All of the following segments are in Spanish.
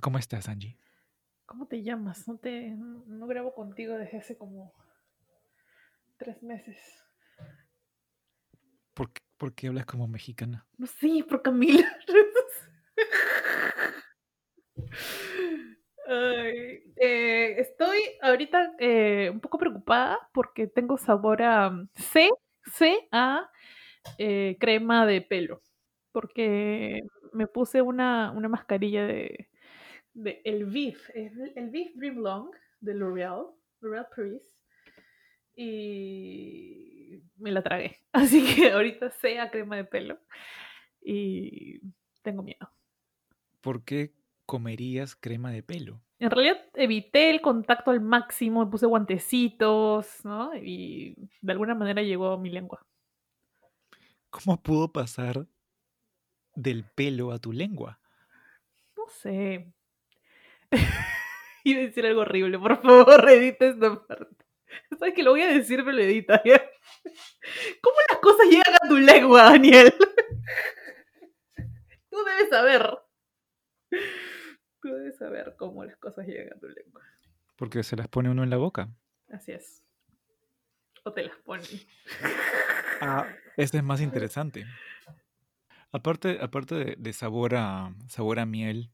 ¿Cómo estás, Angie? ¿Cómo te llamas? No te no grabo contigo desde hace como tres meses. ¿Por qué, por qué hablas como mexicana? No sé, por Camila. Ay, eh, estoy ahorita eh, un poco preocupada porque tengo sabor a C, C a eh, crema de pelo. Porque me puse una, una mascarilla de, de el VIF, el, el VIF Dream Long de L'Oreal, L'Oreal Paris. Y me la tragué. Así que ahorita sé a crema de pelo. Y tengo miedo. ¿Por qué comerías crema de pelo? En realidad evité el contacto al máximo, me puse guantecitos, ¿no? Y de alguna manera llegó a mi lengua. ¿Cómo pudo pasar del pelo a tu lengua? No sé. Iba a decir algo horrible, por favor, edita esta parte. Sabes que lo voy a decir, pero lo edita, ¿ya? ¿Cómo las cosas llegan a tu lengua, Daniel? Tú debes saber. Tú debes saber cómo las cosas llegan a tu lengua. Porque se las pone uno en la boca. Así es. O te las ponen. Ah, este es más interesante. Aparte, aparte de, de sabor, a, sabor a miel,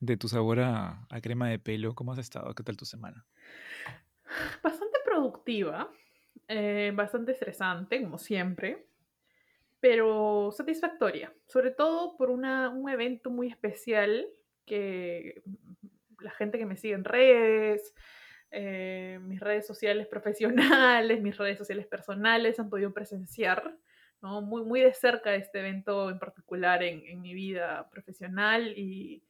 de tu sabor a, a crema de pelo, ¿cómo has estado? ¿Qué tal tu semana? Bastante productiva, eh, bastante estresante, como siempre, pero satisfactoria, sobre todo por una, un evento muy especial que la gente que me sigue en redes, eh, mis redes sociales profesionales, mis redes sociales personales han podido presenciar ¿no? muy, muy de cerca este evento en particular en, en mi vida profesional y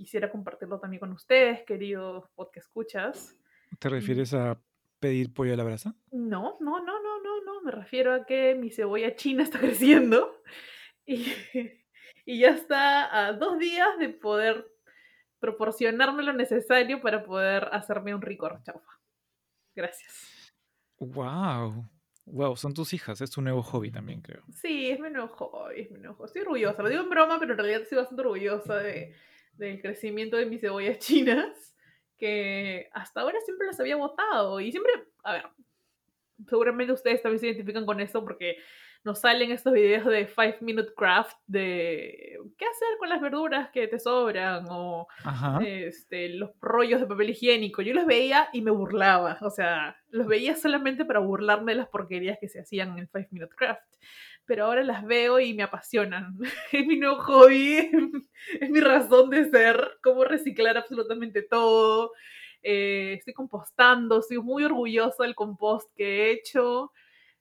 quisiera compartirlo también con ustedes, queridos podcast escuchas. ¿Te refieres a pedir pollo a la brasa? No, no, no, no, no, no. Me refiero a que mi cebolla china está creciendo y, y ya está a dos días de poder proporcionarme lo necesario para poder hacerme un rico chaufa. Gracias. Wow. Wow, son tus hijas, es tu nuevo hobby también, creo. Sí, es mi nuevo hobby, es mi nuevo hobby. Estoy orgullosa, lo digo en broma, pero en realidad estoy bastante orgullosa de, del crecimiento de mis cebollas chinas, que hasta ahora siempre las había botado. Y siempre, a ver, seguramente ustedes también se identifican con esto porque nos salen estos videos de 5 Minute Craft de qué hacer con las verduras que te sobran o este, los rollos de papel higiénico. Yo los veía y me burlaba, o sea, los veía solamente para burlarme de las porquerías que se hacían en 5 Minute Craft. Pero ahora las veo y me apasionan. Es mi nuevo hobby, es mi razón de ser, cómo reciclar absolutamente todo. Eh, estoy compostando, estoy muy orgullosa del compost que he hecho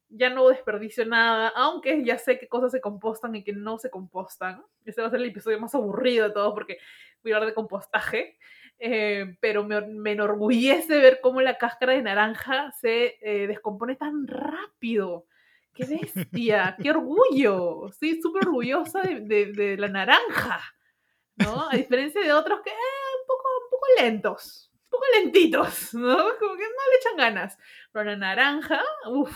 ya no desperdicio nada, aunque ya sé qué cosas se compostan y que no se compostan. Este va a ser el episodio más aburrido de todos porque voy a hablar de compostaje. Eh, pero me, me, enorgullece ver cómo la cáscara de naranja se eh, descompone tan rápido. ¡Qué bestia! ¡Qué orgullo! Estoy súper orgullosa de, de, de, la naranja, ¿no? A diferencia de otros que eh, un, poco, un poco lentos, un poco lentitos, ¿no? Como que no le echan ganas. Pero la naranja, uff,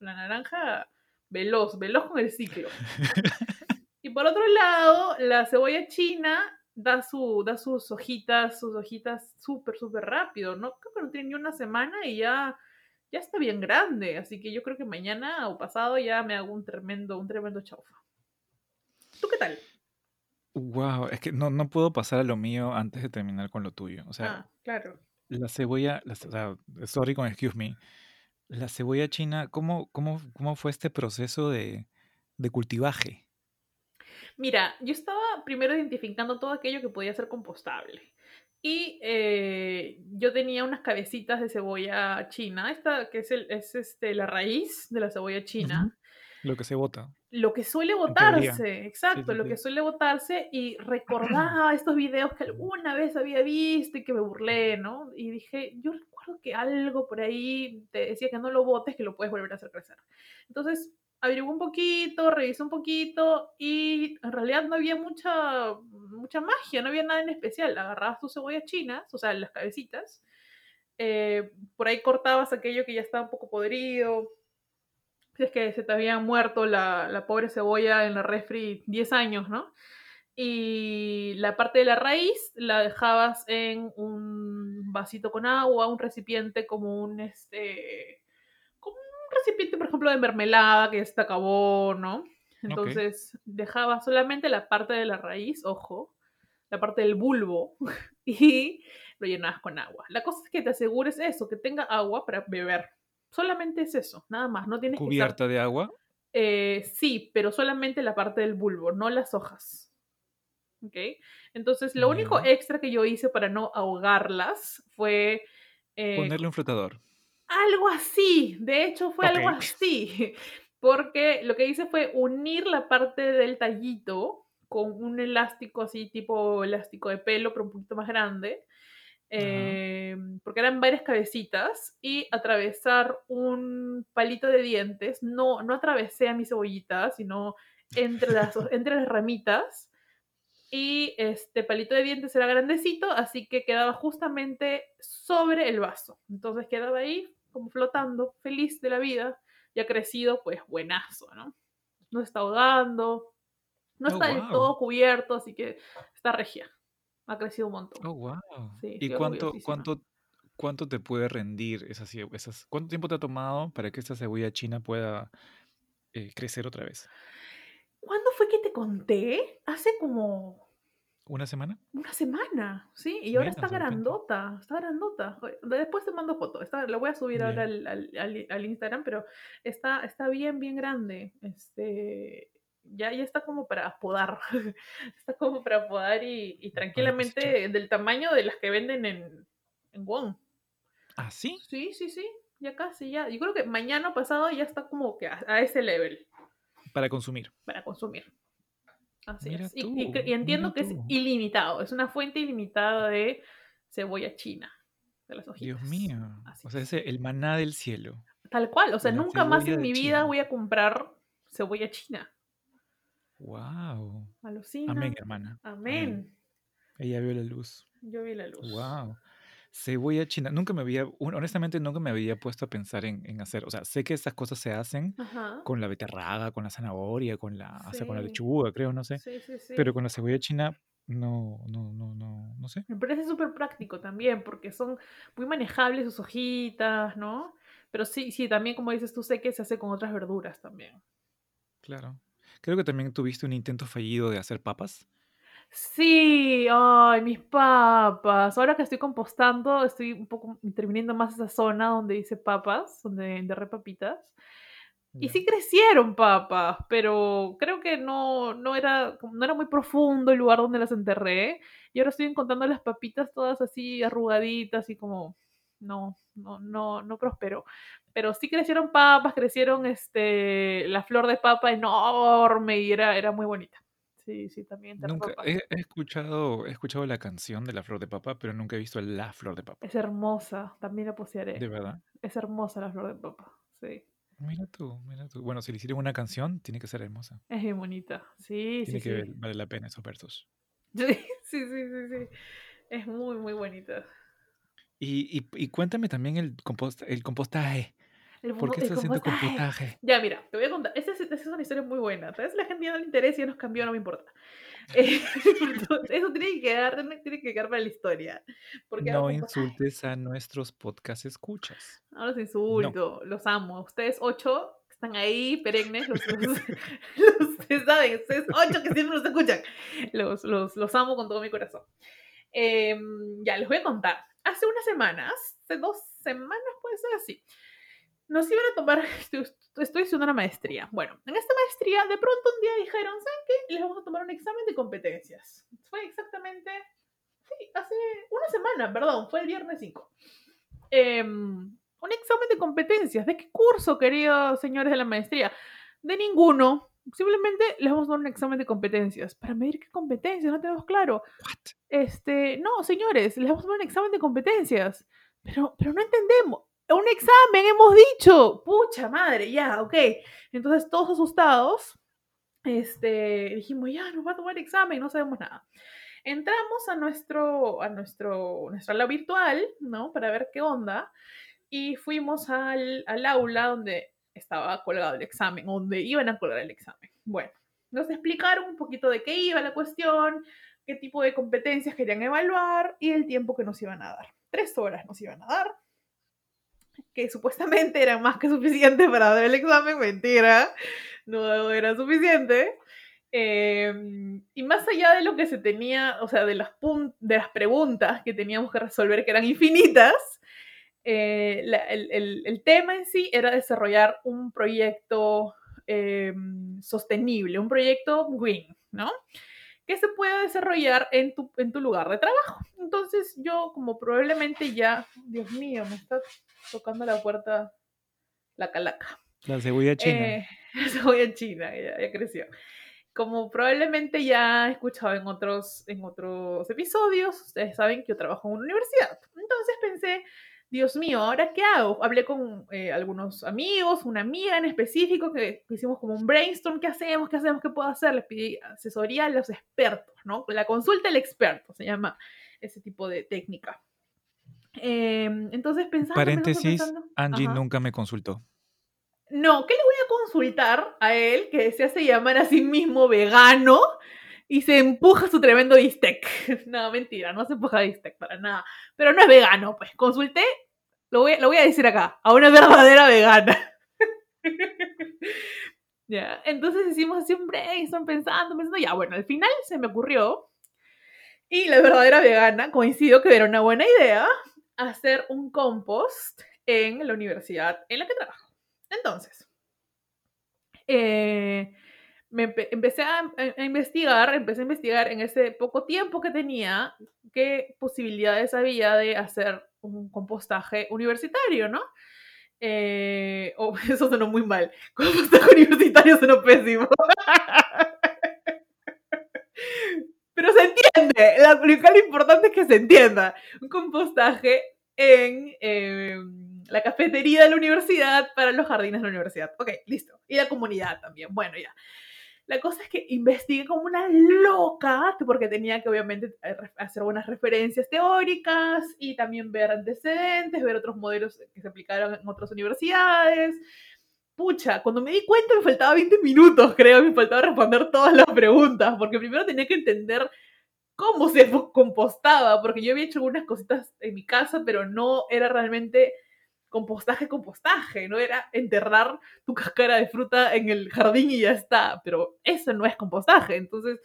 la naranja veloz, veloz con el ciclo. y por otro lado, la cebolla china da, su, da sus hojitas, sus hojitas súper, súper rápido, ¿no? Creo que no tiene ni una semana y ya, ya está bien grande. Así que yo creo que mañana o pasado ya me hago un tremendo, un tremendo chaufa. ¿Tú qué tal? Wow, es que no, no puedo pasar a lo mío antes de terminar con lo tuyo. O sea, ah, claro. La cebolla, la, o sea, sorry con excuse me, la cebolla china, ¿cómo, cómo, cómo fue este proceso de, de, cultivaje? Mira, yo estaba primero identificando todo aquello que podía ser compostable. Y eh, yo tenía unas cabecitas de cebolla china, esta que es, el, es este, la raíz de la cebolla china. Uh -huh. Lo que se bota. Lo que suele botarse, exacto, sí, sí, lo que suele botarse y recordaba estos videos que alguna vez había visto y que me burlé, ¿no? Y dije, yo recuerdo que algo por ahí te decía que no lo botes, que lo puedes volver a hacer crecer. Entonces, averigué un poquito, revisé un poquito y en realidad no había mucha, mucha magia, no había nada en especial. Agarrabas tus cebollas chinas, o sea, las cabecitas, eh, por ahí cortabas aquello que ya estaba un poco podrido, si es que se te había muerto la, la, pobre cebolla en la refri 10 años, ¿no? y la parte de la raíz la dejabas en un vasito con agua, un recipiente como un este un recipiente, por ejemplo, de mermelada que ya se acabó, ¿no? Entonces dejaba solamente la parte de la raíz, ojo, la parte del bulbo y lo llenabas con agua. La cosa es que te asegures eso, que tenga agua para beber. Solamente es eso, nada más. No tienes ¿Cubierta que de agua? Eh, sí, pero solamente la parte del bulbo, no las hojas. ¿ok? Entonces, lo único extra que yo hice para no ahogarlas fue... Eh, Ponerle un flotador. Algo así, de hecho fue algo así, porque lo que hice fue unir la parte del tallito con un elástico así, tipo elástico de pelo, pero un poquito más grande, eh, porque eran varias cabecitas, y atravesar un palito de dientes, no, no atravesé a mi cebollita, sino entre las, entre las ramitas, y este palito de dientes era grandecito, así que quedaba justamente sobre el vaso. Entonces quedaba ahí como flotando, feliz de la vida, y ha crecido pues buenazo, ¿no? No está ahogando, no oh, está del todo cubierto, así que está regia. Ha crecido un montón. Oh, wow. ¿Y cuánto, cuánto, cuánto te puede rendir esas, esas, cuánto tiempo te ha tomado para que esta cebolla china pueda eh, crecer otra vez? ¿Cuándo fue que te conté? Hace como... ¿Una semana? Una semana, sí. Y ahora está grandota, está grandota. Después te mando foto. Está, la voy a subir ahora al, al, Instagram, pero está, está bien, bien grande. Este, ya, ya está como para podar. está como para podar y, tranquilamente del tamaño de las que venden en, en Wong. ¿Ah, sí? Sí, sí, sí. Ya casi, ya. Yo creo que mañana pasado ya está como que a ese level. Para consumir. Para consumir. Así es. y, entiendo que es ilimitado, es una fuente ilimitada de cebolla china. De las Dios mío. o sea, es el maná del cielo. Tal cual, o sea, nunca más en mi vida voy a comprar cebolla china. Wow. Alucina. Amén, hermana. Amén. Ella vio la luz. Yo vi la luz. Wow. Cebolla china. Nunca me había, honestamente, nunca me había puesto a pensar en, hacer. O sea, sé que estas cosas se hacen con la beterraga, con la zanahoria, con la, con la lechuga, creo, no sé. Sí, sí, sí. Pero con la cebolla china, no, no, no, no, no sé. Me parece súper práctico también, porque son muy manejables sus hojitas, ¿no? Pero sí, sí, también, como dices tú, sé que se hace con otras verduras también. Claro. Creo que también tuviste un intento fallido de hacer papas. Sí, ay, mis papas. Ahora que estoy compostando, estoy un poco interviniendo más esa zona donde dice papas, donde enterré papitas. Y sí crecieron papas, pero creo que no, no, era, no era muy profundo el lugar donde las enterré. Y ahora estoy encontrando las papitas todas así arrugaditas y como no, no, no, no prosperó. Pero sí crecieron papas, crecieron este, la flor de papa enorme y era, era muy bonita. Sí, sí, también Nunca he, escuchado, he escuchado la canción de la flor de papa, pero nunca he visto la flor de papa. Es hermosa, también la poseeré. ¿De verdad? Es hermosa la flor de papa, sí. Mira tú, mira tú. Bueno, si le hicieron una canción, tiene que ser hermosa. Es muy bonita, sí, Tiene sí, que vale la pena esos versos. Sí, sí, sí, sí, sí. Es muy, muy bonita. Y, y, y cuéntame también el, compost, el compostaje. ¿Por qué estás haciendo compostaje? Ya, mira, te voy a contar. Esa es, una historia muy buena. Tal vez la gente ya no le interesa y ya nos cambió, no me importa. Eh, eso tiene que, quedar, tiene que quedar para la historia. no insultes a nuestros podcast escuchas. No los insulto, los amo. Ustedes ocho están ahí, perennes, los, ustedes saben, ustedes ocho que siempre nos escuchan. Los, los, los amo con todo mi corazón. Em, ya, les voy a contar. Hace unas semanas, hace dos semanas puede ser así, nos iban a tomar, estoy, estoy haciendo una maestría. Bueno, en esta maestría de pronto un día dijeron, ¿saben qué? Les vamos a tomar un examen de competencias. Fue exactamente, sí, hace una semana, perdón, fue el viernes 5. Em, un examen de competencias. ¿De qué curso, queridos señores de la maestría? De ninguno. Simplemente les vamos a dar un examen de competencias. ¿Para medir qué competencias? No tenemos claro. Este, no, señores, les vamos a dar un examen de competencias. Pero, pero no entendemos un examen, hemos dicho. Pucha madre, ya, ok. Entonces todos asustados, este, dijimos, ya, nos va a tomar examen, no sabemos nada. Entramos a nuestro, a nuestro, nuestra aula virtual, ¿no? Para ver qué onda. Y fuimos al, al aula donde estaba colgado el examen, donde iban a colgar el examen. Bueno, Nos explicaron un poquito de qué iba la cuestión, qué tipo de competencias querían evaluar y el tiempo que nos iban a dar. Tres horas nos iban a dar, que supuestamente eran más que suficientes para dar el examen, mentira, no era suficiente. Eh, y más allá de lo que se tenía, o sea, de las, de las preguntas que teníamos que resolver, que eran infinitas, eh, la, el, el, el, tema en sí era desarrollar un proyecto eh, sostenible, un proyecto green, ¿no? Que se pueda desarrollar en tu, en tu lugar de trabajo. Entonces yo, como probablemente ya, Dios mío, me está tocando la puerta la calaca. La cebolla china. Eh, la cebolla china, ya, ya creció como probablemente ya he escuchado en otros, en otros episodios, ustedes saben que yo trabajo en una universidad. Entonces pensé, Dios mío, ¿ahora qué hago? Hablé con eh, algunos amigos, una amiga en específico, que, hicimos como un brainstorm, ¿qué hacemos? ¿Qué hacemos? ¿Qué puedo hacer? Les pedí asesoría a los expertos, ¿no? La consulta del experto se llama ese tipo de técnica. Eh, entonces pensando... Paréntesis, pensando, Angie ajá. nunca me consultó. No, ¿qué le voy a consultar a él que se hace llamar a sí mismo vegano y se empuja su tremendo bistec? No, mentira, no se empuja bistec para nada. Pero no es vegano, pues consulté, lo voy, lo voy a decir acá, a una verdadera vegana. ya, entonces hicimos un brainstorm pensando, pensando, ya, bueno, al final se me ocurrió y la verdadera vegana coincidió que era una buena idea hacer un compost en la universidad en la que trabajo. Entonces, eh, me empe empecé a, a, investigar, empecé a investigar en ese poco tiempo que tenía qué posibilidades había de hacer un compostaje universitario, ¿no? Eh, oh, eso sonó muy mal. Compostaje universitario sonó pésimo. Pero se entiende. Lo, lo importante es que se entienda. Un compostaje en... Eh, la cafetería de la universidad para los jardines de la universidad. Ok, listo. Y la comunidad también. Bueno, ya. La cosa es que investigué como una loca, porque tenía que obviamente hacer buenas referencias teóricas y también ver antecedentes, ver otros modelos que se aplicaron en otras universidades. Pucha, cuando me di cuenta me faltaba 20 minutos, creo, me faltaba responder todas las preguntas, porque primero tenía que entender cómo se compostaba, porque yo había hecho algunas cositas en mi casa, pero no era realmente compostaje, compostaje, no era enterrar tu cáscara de fruta en el jardín y ya está, pero eso no es compostaje, entonces,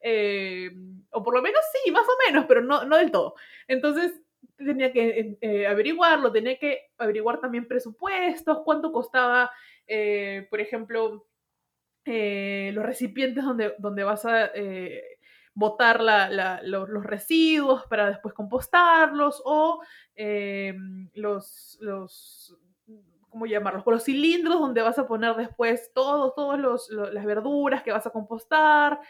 eh, o por lo menos sí, más o menos, pero no, no del todo. Entonces, tenía que eh, averiguarlo, tenía que averiguar también presupuestos, cuánto costaba, eh, por ejemplo, eh, los recipientes donde, donde vas a botar la, la, los, los, residuos para después compostarlos o eh, los, los, ¿cómo llamarlos? Los cilindros donde vas a poner después todas todos los, los, las verduras que vas a compostar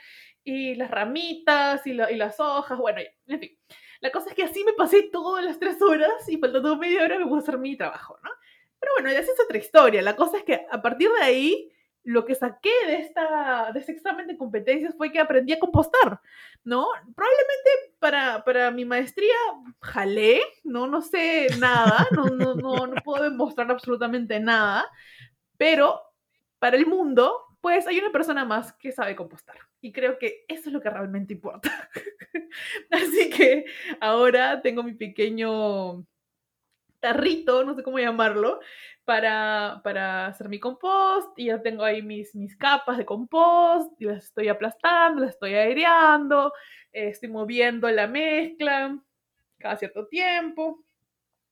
y las ramitas y, la, y las hojas, bueno, en fin. La cosa es que así me pasé todas las tres horas y faltando media hora me pude hacer mi trabajo, ¿no? Pero bueno, ya es otra historia. La cosa es que a partir de ahí lo que saqué de, esta, de este examen de competencias fue que aprendí a compostar, ¿no? Probablemente para, para mi maestría jalé, ¿no? No sé nada, no, no, no, no puedo demostrar absolutamente nada, pero para el mundo, pues hay una persona más que sabe compostar. Y creo que eso es lo que realmente importa. Así que ahora tengo mi pequeño tarrito, no sé cómo llamarlo, para, para hacer mi compost y ya tengo ahí mis, mis capas de compost y las estoy aplastando, las estoy aireando, eh, estoy moviendo la mezcla cada cierto tiempo.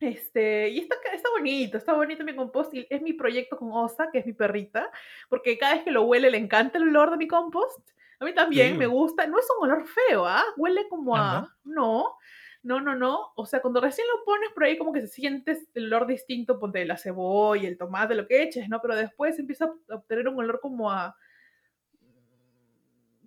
Este, y está, está bonito, está bonito mi compost y es mi proyecto con Osa, que es mi perrita, porque cada vez que lo huele le encanta el olor de mi compost. A mí también sí. me gusta, no es un olor feo, ¿ah? ¿eh? Huele como a... ¿Ah, no? No no, no. O sea, cuando recién lo pones por ahí, como que se siente el olor distinto, ponte de la cebolla, el tomate, lo que eches, ¿no? Pero después empieza a obtener un olor como a.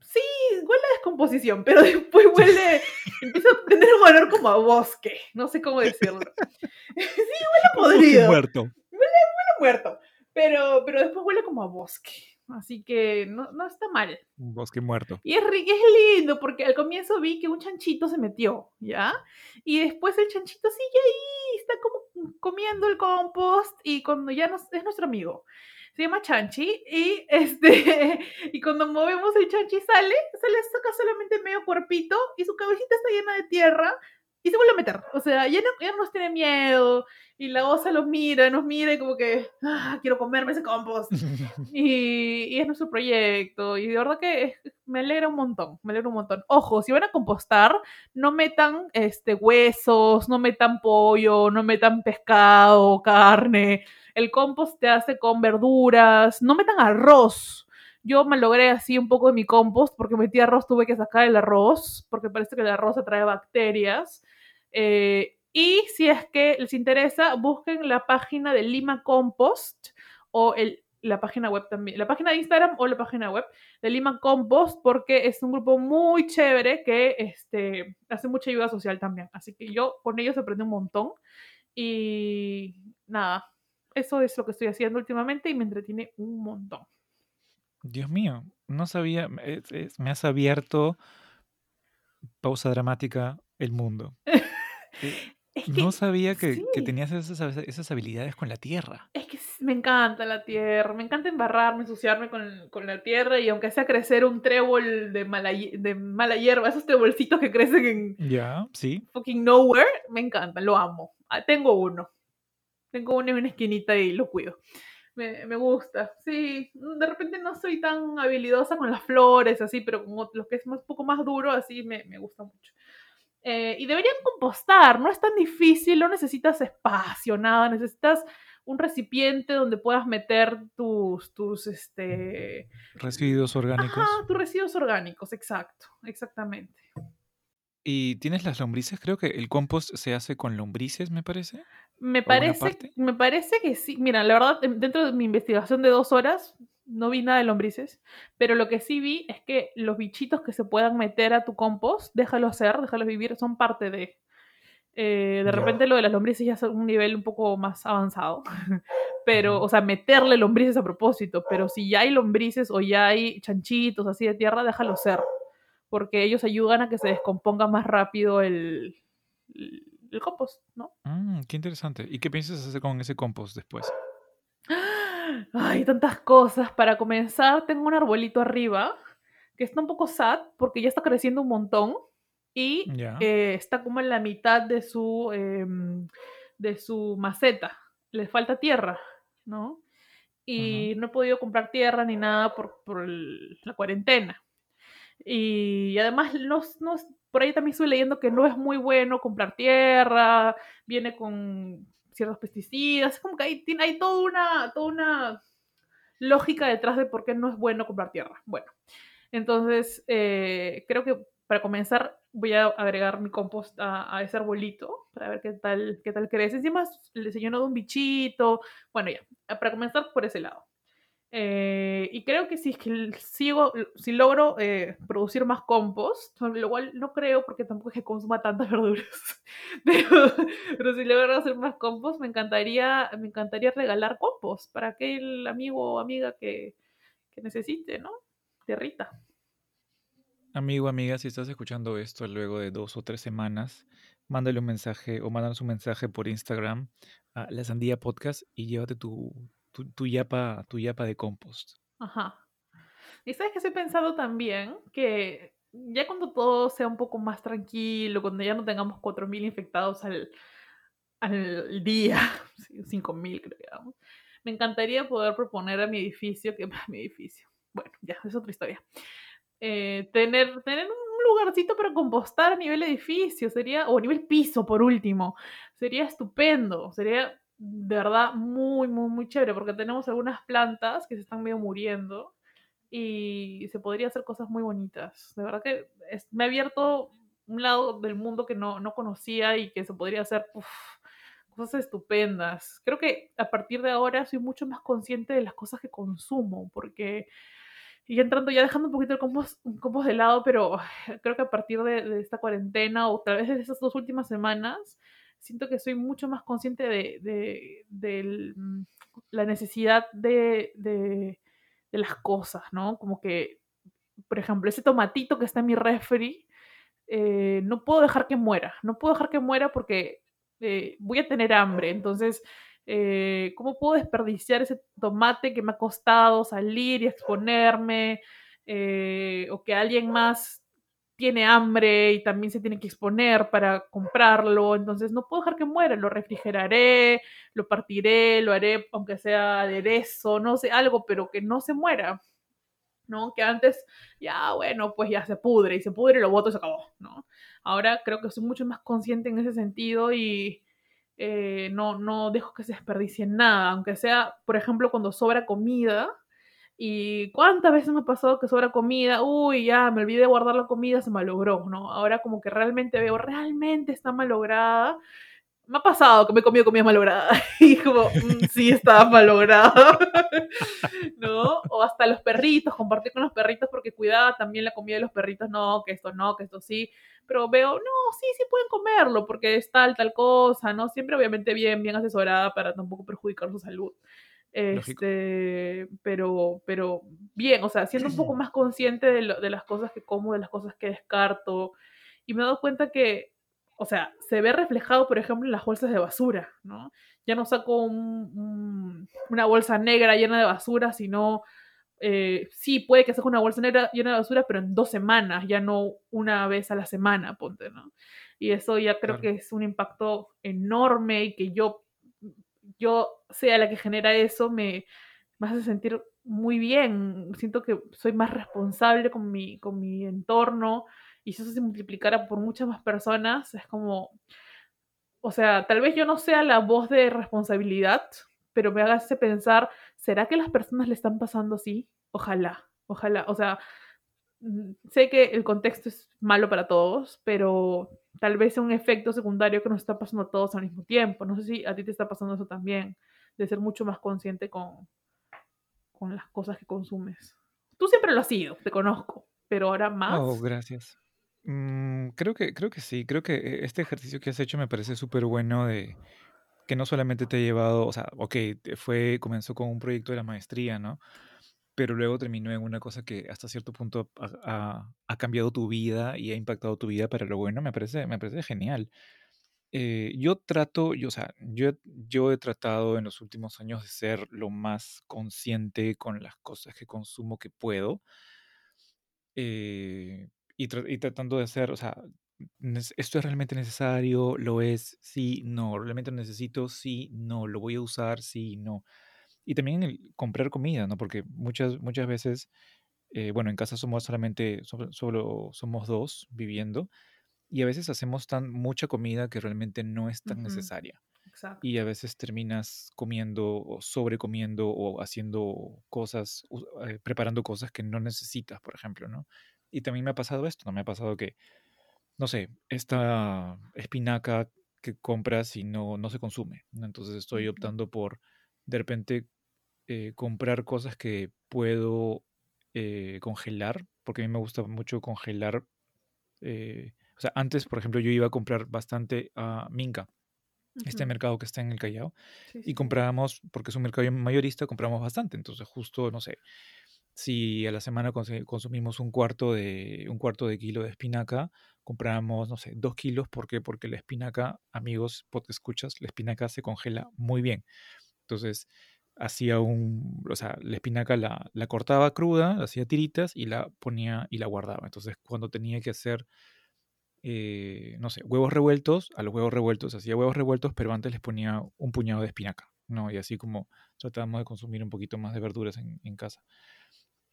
Sí, huele a descomposición, pero después huele. empieza a obtener un olor como a bosque. No sé cómo decirlo. sí, huele podrido. Bosque muerto. Huele, huele muerto. Pero, pero después huele como a bosque. Así que no, no, está mal. Un bosque muerto. Y es, es, lindo porque al comienzo vi que un chanchito se metió, ¿ya? Y después el chanchito sigue ahí, está como comiendo el compost y cuando ya nos, es nuestro amigo. se llama Chanchi y este y cuando movemos el Chanchi sale, se le saca solamente medio cuerpito y su cabecita está llena de tierra y se vuelve a meter. O sea, ya no, ya no nos tiene miedo y la osa los mira, nos mira y como que, ah, quiero comerme ese compost. y, y, es nuestro proyecto y de verdad que me alegra un montón, me alegra un montón. Ojo, si van a compostar, no metan este, huesos, no metan pollo, no metan pescado, carne. El compost te hace con verduras, no metan arroz. Yo me logré así un poco de mi compost porque metí arroz, tuve que sacar el arroz porque parece que el arroz atrae bacterias. Eh, y si es que les interesa, busquen la página de Lima Compost o el, la página web también, la página de Instagram o la página web de Lima Compost, porque es un grupo muy chévere que este, hace mucha ayuda social también. Así que yo con ellos aprendí un montón. Y nada, eso es lo que estoy haciendo últimamente y me entretiene un montón. Dios mío, no sabía, me has abierto, pausa dramática, el mundo. Eh, no sabía que, tenías esas, habilidades con la tierra. Es que me encanta la tierra, me encanta embarrarme, ensuciarme con, la tierra y aunque sea crecer un trébol de mala, de mala hierba, esos trebolcitos que crecen en ya, sí. fucking nowhere, me encanta, lo amo. Ah, tengo uno. Tengo uno en una esquinita y lo cuido. Me, gusta. Sí, de repente no soy tan habilidosa con las flores, así, pero como lo que es un poco más duro, así me, me gusta mucho. Eh, y deberían compostar, no es tan difícil, no necesitas espacio, nada, necesitas un recipiente donde puedas meter tus, tus este... Residuos orgánicos. tus residuos orgánicos, exacto, exactamente. ¿Y tienes las lombrices? Creo que el compost se hace con lombrices, me parece. Me parece, me parece que sí. Mira, la verdad, dentro de mi investigación de dos horas, no vi nada de lombrices, pero lo que sí vi es que los bichitos que se puedan meter a tu compost, déjalos ser, déjalos vivir, son parte de. Eh, de repente lo de las lombrices ya es un nivel un poco más avanzado, pero, o sea, meterle lombrices a propósito, pero si ya hay lombrices o ya hay chanchitos así de tierra, déjalos ser, porque ellos ayudan a que se descomponga más rápido el, el, compost, ¿no? Mm, qué interesante. ¿Y qué piensas hacer con ese compost después? Hay tantas cosas. Para comenzar, tengo un arbolito arriba que está un poco sad porque ya está creciendo un montón y eh, está como en la mitad de su, em, de su maceta. Le falta tierra, ¿no? Y no he podido comprar tierra ni nada por, la cuarentena. Y además, no, por ahí también estoy leyendo que no es muy bueno comprar tierra, viene con ciertos pesticidas, es como que hay, hay toda, una, toda una lógica detrás de por qué no es bueno comprar tierra. Bueno, entonces eh, creo que para comenzar voy a agregar mi compost a, ese arbolito para ver qué tal, qué tal crece. Encima le se llenó de un bichito. Bueno, ya, para comenzar por ese lado. Eh, y creo que si es que sigo, si logro eh, producir más compost, lo cual no creo porque tampoco es que consuma tantas verduras, pero, si logro hacer más compost, me encantaría, me encantaría regalar compost para aquel amigo o amiga que, que necesite, ¿no? Tierrita. Amigo, o amiga, si estás escuchando esto luego de dos o tres semanas, mándale un mensaje o mándanos un mensaje por Instagram a La Sandía Podcast y llévate tu, tu, yapa, tu yapa de compost. Ajá. Y sabes que he pensado también que ya cuando todo sea un poco más tranquilo, cuando ya no tengamos 4.000 infectados al, al día, 5.000 creo me encantaría poder proponer a mi edificio, que mi edificio, bueno, ya, es otra historia, eh, tener, tener un lugarcito para compostar a nivel edificio, sería, o a nivel piso por último, sería estupendo, sería de verdad muy, muy, muy chévere, porque tenemos algunas plantas que se están medio muriendo y se podría hacer cosas muy bonitas. De verdad que me ha abierto un lado del mundo que no, no conocía y que se podría hacer cosas estupendas. Creo que a partir de ahora soy mucho más consciente de las cosas que consumo, porque y entrando, ya dejando un poquito el compost, de lado, pero creo que a partir de, de esta cuarentena o tal vez de estas dos últimas semanas, siento que soy mucho más consciente de, mm, la necesidad de, las cosas, ¿no? Como que, por ejemplo, ese tomatito que está en mi refri, eh, no puedo dejar que muera, no puedo dejar que muera porque eh, voy a tener hambre, entonces eh, ¿cómo puedo desperdiciar ese tomate que me ha costado salir y exponerme? O que alguien más tiene hambre y también se tiene que exponer para comprarlo, entonces no puedo dejar que muera, lo refrigeraré, lo partiré, lo haré aunque sea aderezo, no sé, algo, pero que no se muera, ¿no? Que antes, ya, bueno, pues ya se pudre y se pudre y lo boto y se acabó, ¿no? Ahora creo que soy mucho más consciente en ese sentido y eh, no, no dejo que se desperdicie nada, aunque sea, por ejemplo, cuando sobra comida, y cuántas veces me ha pasado que sobra comida, uy, ya me olvidé de guardar la comida, se malogró, ¿no? Ahora como que realmente veo, realmente está malograda. Me ha pasado que me he comido comida malograda y como, mm, sí, estaba malograda, ¿no? O hasta los perritos, compartir con los perritos porque cuidaba también la comida de los perritos, no, que esto no, que esto sí, pero veo, no, sí, sí pueden comerlo porque es tal, tal cosa, ¿no? Siempre obviamente bien, bien asesorada para tampoco perjudicar su salud. Lógico. Este, pero, pero bien, o sea, siendo un poco más consciente de, lo, de las cosas que como, de las cosas que descarto. Y me he dado cuenta que, o sea, se ve reflejado, por ejemplo, en las bolsas de basura, ¿no? Ya no saco un, un, una bolsa negra llena de basura, sino, eh, sí, puede que saque una bolsa negra llena de basura, pero en dos semanas, ya no una vez a la semana, ponte, ¿no? Y eso ya creo Claro. que es un impacto enorme y que yo yo sea la que genera eso, me, hace sentir muy bien. Siento que soy más responsable con mi, con mi entorno y si eso se multiplicara por muchas más personas, es como, o sea, tal vez yo no sea la voz de responsabilidad, pero me hace pensar, ¿será que las personas le están pasando así? Ojalá, ojalá, o sea, mm, sé que el contexto es malo para todos, pero tal vez un efecto secundario que nos está pasando a todos al mismo tiempo. No sé si a ti te está pasando eso también, de ser mucho más consciente con, con las cosas que consumes. Tú siempre lo has sido, te conozco, pero ahora Oh, más. gracias. Mm, creo que, creo que sí, creo que eh, este ejercicio que has hecho me parece súper bueno de que no solamente te ha llevado, o sea, ok, fue, comenzó con un proyecto de la maestría, ¿no? Pero luego terminó en una cosa que hasta cierto punto ha, ha- ha cambiado tu vida y ha impactado tu vida para lo bueno, me parece, me parece genial. Eh, yo trato, yo, o sea, yo, yo he tratado en los últimos años de ser lo más consciente con las cosas que consumo que puedo eh, y, tra- y tratando de hacer, o sea, ¿esto es realmente necesario? ¿Lo es? Sí, no. ¿Realmente lo necesito? Sí, no. ¿Lo voy a usar? Sí, no. Y también el comprar comida, ¿no? Porque muchas, muchas veces, eh, bueno, en casa somos solamente, solo, solo somos dos viviendo y a veces hacemos tan mucha comida que realmente no es tan Ujú, necesaria. Y Exacto. a veces terminas comiendo o sobrecomiendo o haciendo cosas, eh, preparando cosas que no necesitas, por ejemplo, ¿no? Y también me ha pasado esto, ¿no? Me ha pasado que, no sé, esta espinaca que compras y no, no se consume, ¿no? Entonces estoy optando por, de repente, eh, comprar cosas que puedo eh, congelar, porque a mí me gusta mucho congelar. eh, o sea, antes, por ejemplo, yo iba a comprar bastante a Minca, este mercado que está en el Callao, Sí, y sí, comprábamos, porque es un mercado mayorista, compramos bastante. Entonces, justo, no sé, si a la semana consumimos un cuarto de, un cuarto de kilo de espinaca, comprábamos, no sé, dos kilos. ¿Por qué? Porque la espinaca, amigos, porque escuchas, la espinaca se congela muy bien. Entonces, hacía un, o sea, la espinaca la, la cortaba cruda, hacía tiritas y la ponía y la guardaba. Entonces, cuando tenía que hacer eh, no sé, huevos revueltos, a los huevos revueltos hacía huevos revueltos, pero antes les ponía un puñado de espinaca, ¿no? Y así como tratábamos de consumir un poquito más de verduras en, en casa.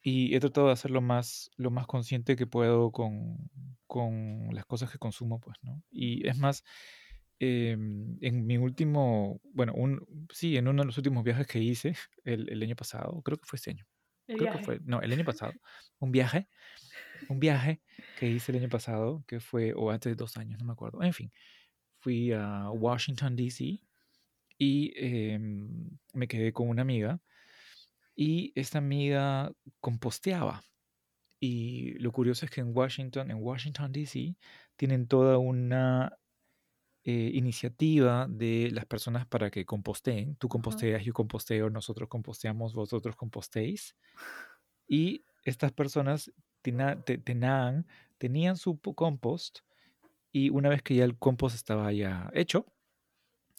Y he tratado de hacer lo más, lo más consciente que puedo con, con las cosas que consumo, pues, ¿no? Y es más, em, en mi último, bueno, un, sí, en uno de los últimos viajes que hice el, el año pasado, creo que fue este año, El creo que viaje. fue, no, el año pasado, un viaje, un viaje que hice el año pasado, que fue, o antes de dos años, no me acuerdo. En fin, fui a Washington, D.C. y em, me quedé con una amiga y esta amiga composteaba. Y lo curioso es que en Washington, en Washington, D.C., tienen toda una eh, iniciativa de las personas para que composteen. Tú composteas, yo composteo, nosotros composteamos, vosotros compostéis. Y estas personas tena- te- tenían su po- compost y una vez que ya el compost estaba ya hecho,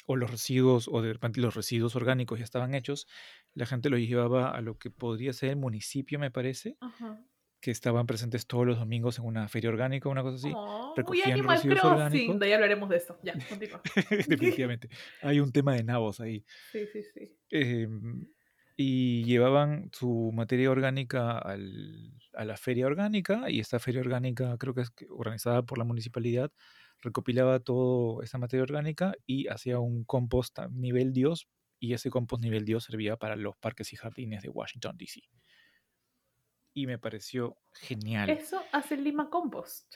o los residuos, o de repente los residuos orgánicos ya estaban hechos, la gente los llevaba a lo que podría ser el municipio, me parece, Ajá. Que estaban presentes todos los domingos en una feria orgánica, una cosa así. Oh, muy Animal Crossing. orgánicos. De ahí hablaremos de esto. Ya, continúa. Definitivamente. Hay un tema de nabos ahí. Sí, sí, sí. Em, y llevaban su materia orgánica al- a la feria orgánica y esta feria orgánica creo que es organizada por la municipalidad recopilaba toda esa materia orgánica y hacía un compost a nivel Dios y ese compost nivel Dios servía para los parques y jardines de Washington DC. Y me pareció genial. Eso hace Lima Compost.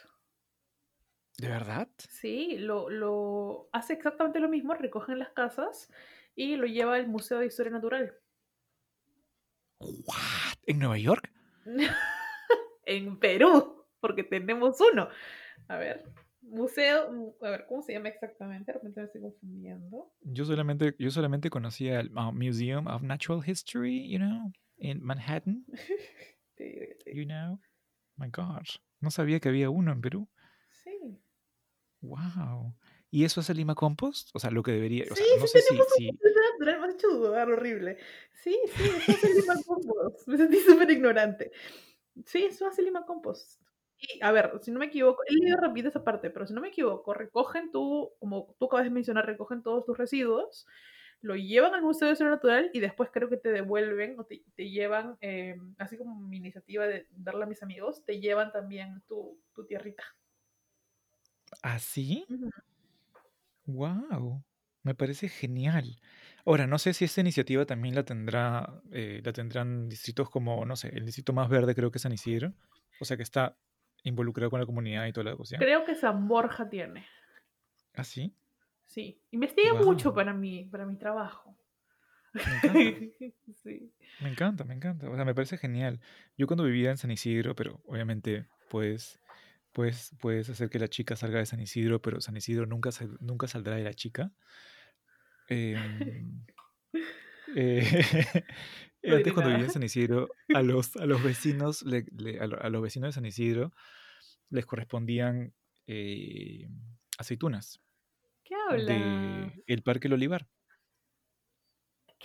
¿De verdad? Sí, lo, lo hace exactamente lo mismo, recoge en las casas y lo lleva al Museo de Historia Natural. ¿What? ¿En Nueva York? en Perú, porque tenemos uno. A ver, museo, a ver, ¿cómo se llama exactamente? De repente me estoy confundiendo. Yo solamente, yo solamente conocía el uh, Museum of Natural History, you know, en Manhattan, You know. My God, no sabía que había uno en Perú. Sí, Wow. ¿Y eso es el Lima Compost? O sea, lo que debería, o sí, sea, no sí sé si, tenemos un si, museo natural, hecho dudar horrible. Sí, sí, eso hace Lima Compost. Me sentí súper ignorante. Sí, eso hace Lima Compost. Y, a ver, si no me equivoco, he leído rápido esa parte, pero si no me equivoco, recogen tú, como tú acabas de mencionar, recogen todos tus residuos, lo llevan al Museo de Historia Natural y después creo que te devuelven o te, te llevan, eh, así como mi iniciativa de darle a mis amigos, te llevan también tu, tu tierrita. ¿así? Ujú. Wow. Me parece genial. Ahora, no sé si esta iniciativa también la tendrá, eh, la tendrán distritos como, no sé, el distrito más verde creo que es San Isidro. O sea, que está involucrado con la comunidad y toda la cuestión. Creo que San Borja tiene. ¿Así? Sí, investigué mucho Guau. para mi, para mi trabajo. Me encanta. sí. Me encanta, me encanta. O sea, me parece genial. Yo cuando vivía en San Isidro, pero obviamente, pues, pues, puedes hacer que la chica salga de San Isidro, pero San Isidro nunca, sal- nunca saldrá de la chica. Em, eh, antes cuando vivía en. San Isidro, a los, a los vecinos, le- le- a, lo- a los vecinos de San Isidro les correspondían eh, aceitunas ¿Qué hablas? de el Parque El Olivar.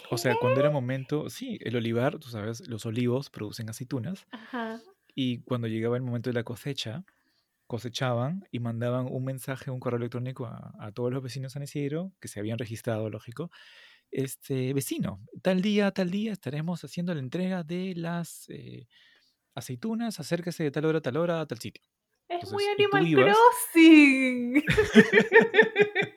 O sea, cuando era momento, sí, el olivar, tú sabes, los olivos producen aceitunas Ajá. y cuando llegaba el momento de la cosecha, cosechaban y mandaban un mensaje, un correo electrónico a, a todos los vecinos de San Isidro, que se habían registrado, lógico, este vecino, tal día, tal día estaremos haciendo la entrega de las eh, aceitunas, acérquese de tal hora tal hora a tal sitio. Es muy Entonces, Animal Crossing.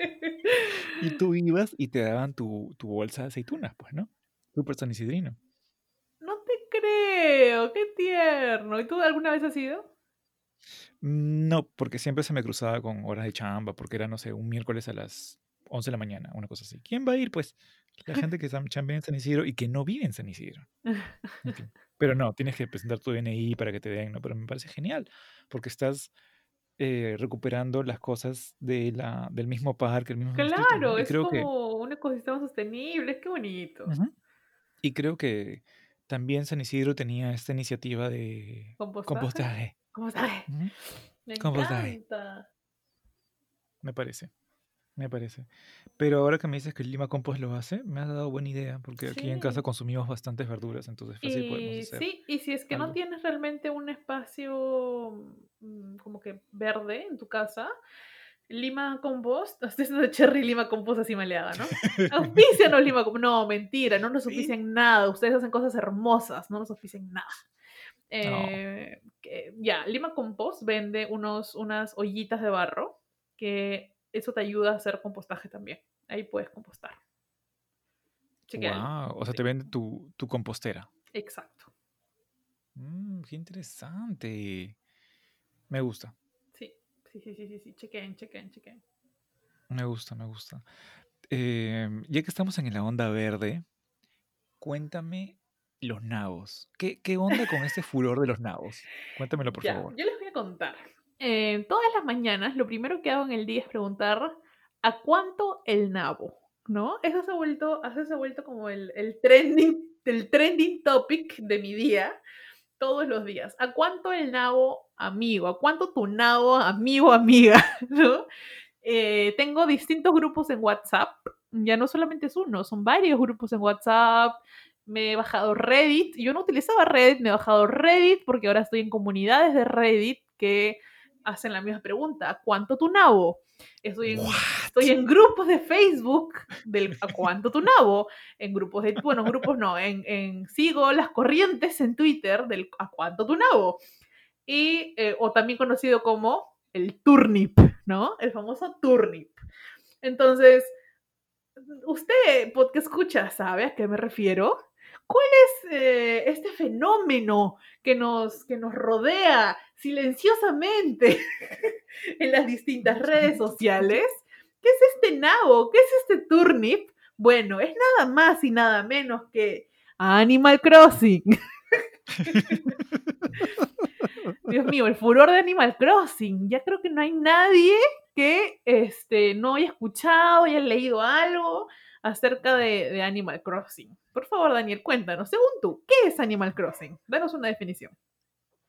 Y tú ibas y te daban tu, tu bolsa de aceitunas, pues, ¿no? Súper San Isidrino. No te creo, qué tierno. ¿Y tú alguna vez has ido? No, porque siempre se me cruzaba con horas de chamba, porque era, no sé, un miércoles a las 11 de la mañana, una cosa así. ¿Quién va a ir? Pues la gente que sam- chambea en San Isidro y que no vive en San Isidro. En fin. Pero no, tienes que presentar tu DNI para que te den, ¿no? Pero me parece genial, porque estás eh, recuperando las cosas de la, del mismo parque, el mismo. Claro, es creo que... como un ecosistema sostenible, qué bonito. Y creo que también San Isidro tenía esta iniciativa de ¿Compostaje? compostaje. Compostaje. encanta. Me parece, me parece. Pero ahora que me dices que el Lima Compost lo hace, me has dado buena idea, porque aquí en casa consumimos bastantes verduras, entonces fácil podemos hacer. sí, y si es que no tienes realmente un espacio mm, como que verde en tu casa, Lima Compost, ustedes de Cherry Lima Compost así maleada, ¿no? Auspicianos Lima Compost. No, mentira, no nos Sí. auspician nada. Ustedes hacen cosas hermosas, no nos auspician nada. Eh, ya, Lima Compost vende unos, unas ollitas de barro que eso te ayuda a hacer compostaje también. Ahí puedes compostar. Wow, o sea, Sí. te vende tu, tu compostera. Exacto. Mm, qué interesante. Me gusta, Sí, sí, sí, sí, sí, sí. Chequen, chequen, chequen. me gusta, me gusta. Eh, ya que estamos en la onda verde, cuéntame los nabos. ¿Qué, qué onda con este furor de los nabos? Cuéntamelo, por ya, favor. yo les voy a contar. Eh, todas las mañanas, lo primero que hago en el día es preguntar ¿a cuánto el nabo? ¿No? Eso se ha vuelto, eso se ha vuelto como el, el trending, el trending topic de mi día todos los días. ¿A cuánto el nabo amigo? ¿A cuánto tu nabo amigo amiga? ¿No? Eh, tengo distintos grupos en WhatsApp ya no solamente es uno, son varios grupos en WhatsApp. Me he bajado Reddit. Yo no utilizaba Reddit, me he bajado Reddit porque ahora estoy en comunidades de Reddit que hacen la misma pregunta. ¿Cuánto tu nabo? Estoy en, estoy en grupos de Facebook del ¿a cuánto tu nabo? En grupos de, bueno, grupos no, en, en sigo las corrientes en Twitter del ¿a cuánto tu nabo? Y, eh, o también conocido como el turnip, ¿no? El famoso turnip. Entonces, usted, podcast escucha, ¿sabe a qué me refiero? ¿Cuál es eh, este fenómeno que nos, que nos rodea silenciosamente en las distintas redes sociales? ¿Qué es este nabo? ¿Qué es este turnip? Bueno, es nada más y nada menos que Animal Crossing. Dios mío, el furor de Animal Crossing. Ya creo que no hay nadie que este, no haya escuchado, haya leído algo acerca de, de, Animal Crossing. Por favor, Daniel, cuéntanos, según tú, ¿qué es Animal Crossing? Danos una definición.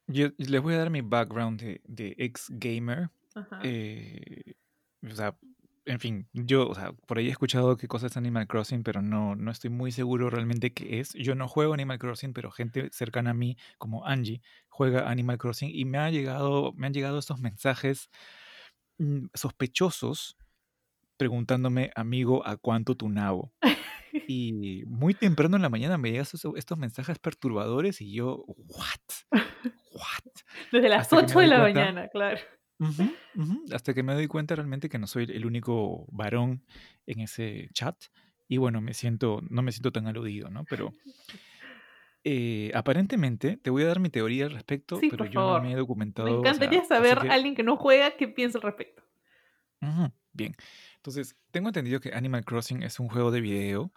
Yo les voy a dar mi background de, de ex gamer. Eh, o sea, en fin, yo, o sea, por ahí he escuchado qué cosa es Animal Crossing, pero no, no estoy muy seguro realmente qué es. Yo no juego Animal Crossing, pero gente cercana a mí, como Angie, juega Animal Crossing y me, ha llegado, me han llegado estos mensajes mmm, sospechosos preguntándome, amigo, ¿a cuánto tu nabo? Y muy temprano en la mañana me llegan estos, estos mensajes perturbadores y yo, ¿what? ¿What? Desde las Hasta 8 de la cuenta, mañana, claro. Uh -huh, uh -huh, hasta que me doy cuenta realmente que no soy el único varón en ese chat. Y bueno, me siento, no me siento tan aludido, ¿no? Pero eh, aparentemente, te voy a dar mi teoría al respecto, sí, pero yo favor. no me he documentado. Me encantaría o sea, saber que... a alguien que no juega qué piensa al respecto. Uh -huh, bien, entonces, tengo entendido que Animal Crossing es un juego de video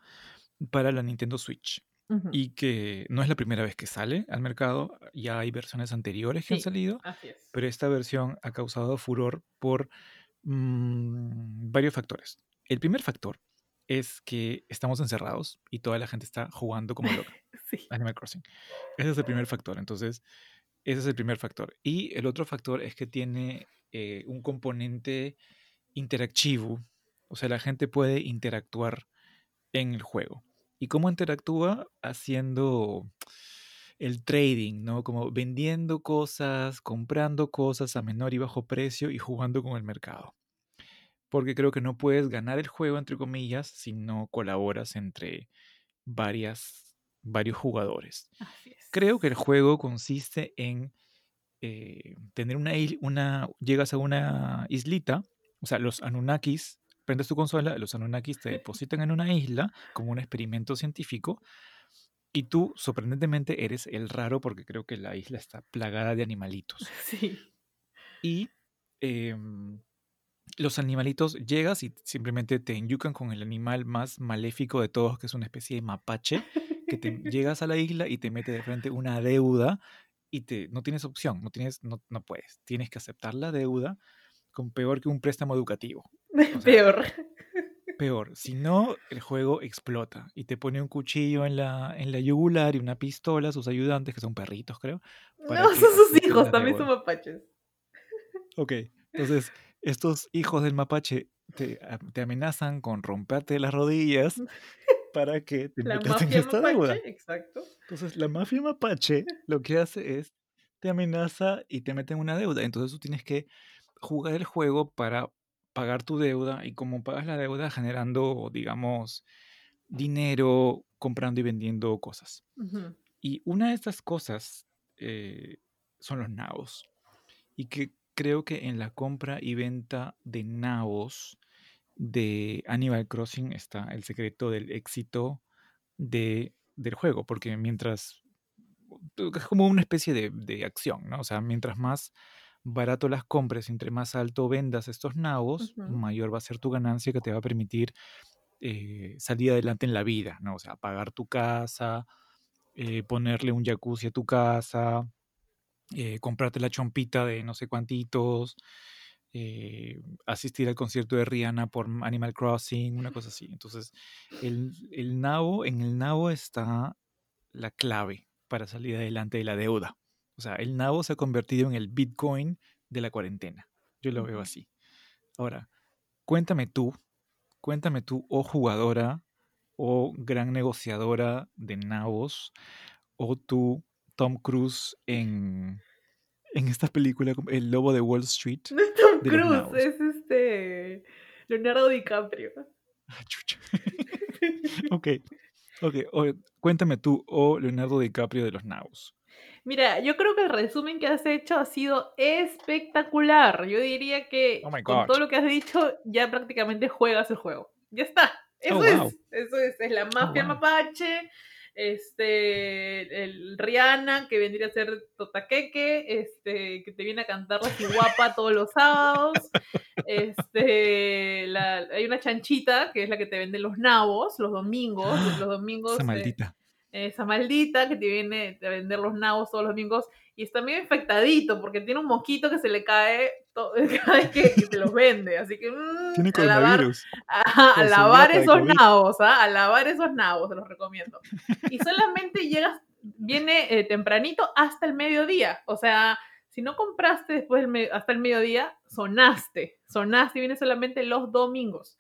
para la Nintendo Switch. Uh -huh. Y que no es la primera vez que sale al mercado, ya hay versiones anteriores que Sí, han salido, así es. pero esta versión ha causado furor por mm, varios factores. El primer factor es que estamos encerrados y toda la gente está jugando como loca. Sí. Animal Crossing. Ese es el primer factor. Entonces, ese es el primer factor. Y el otro factor es que tiene eh, un componente interactivo. O sea, la gente puede interactuar en el juego. ¿Y cómo interactúa? Haciendo el trading, ¿no? Como vendiendo cosas, comprando cosas a menor y bajo precio y jugando con el mercado. Porque creo que no puedes ganar el juego, entre comillas, si no colaboras entre varias, varios jugadores. Creo que el juego consiste en eh, tener una, una... Llegas a una islita, o sea, los Anunnakis prendes tu consola, los Anunnakis te depositan en una isla como un experimento científico y tú, sorprendentemente, eres el raro porque creo que la isla está plagada de animalitos. Sí. Y eh, los animalitos llegas y simplemente te enyucan con el animal más maléfico de todos, que es una especie de mapache, que te llegas a la isla y te mete de frente una deuda y te, no tienes opción, no, tienes, no, no puedes. Tienes que aceptar la deuda con peor que un préstamo educativo. O sea, peor. Peor. Si no, el juego explota y te pone un cuchillo en la, en la yugular y una pistola, sus ayudantes, que son perritos, creo. No, son sus hijos, también son mapaches. Ok, entonces estos hijos del mapache te, te amenazan con romperte las rodillas para que te la metas en esta mapache, deuda. exacto. Entonces la mafia mapache lo que hace es te amenaza y te mete en una deuda. Entonces tú tienes que jugar el juego para pagar tu deuda y como pagas la deuda generando, digamos, dinero, comprando y vendiendo cosas. Uh -huh. Y una de estas cosas eh, son los nabos. Y que creo que en la compra y venta de nabos de Animal Crossing está el secreto del éxito de, del juego, porque mientras es como una especie de, de, acción, ¿no? O sea, mientras más barato las compres, entre más alto vendas estos nabos, mayor va a ser tu ganancia que te va a permitir eh, salir adelante en la vida, ¿no? O sea, pagar tu casa, eh, ponerle un jacuzzi a tu casa, eh, comprarte la chompita de no sé cuantitos, asistir al concierto de Rihanna por Animal Crossing, una cosa así. Entonces, el, el nabo, en el nabo está la clave para salir adelante de la deuda. O sea, el nabo se ha convertido en el Bitcoin de la cuarentena. Yo lo veo así. Ahora, cuéntame tú, cuéntame tú, oh jugadora, o gran negociadora de nabos, o tú, Tom Cruise, en, en esta película, El Lobo de Wall Street. No es Tom Cruise, es este. Leonardo DiCaprio. Ah, chucha. ok, ok. o- cuéntame tú, o Leonardo DiCaprio de los nabos. Mira, yo creo que el resumen que has hecho ha sido espectacular. Yo diría que Oh con todo lo que has dicho, ya prácticamente juegas el juego. Ya está. Eso Oh, es. wow. Eso es. Es la mafia wow. mapache. Este. El Rihanna, que vendría a ser Totaqueque. Este. Que te viene a cantar la guapa todos los sábados. Este. la- hay una chanchita, que es la que te vende los nabos los domingos. Los domingos. Esa eh, maldita. Esa maldita que te viene a vender los nabos todos los domingos y está medio infectadito porque tiene un moquito que se le cae to- cada vez que, que te los vende. Así que mm, Tiene a lavar, a lavar esos nabos, ¿ah? a lavar esos nabos, te los recomiendo. Y solamente llegas, viene eh, tempranito hasta el mediodía. O sea, si no compraste después del hasta el mediodía, sonaste. Sonaste y viene solamente los domingos.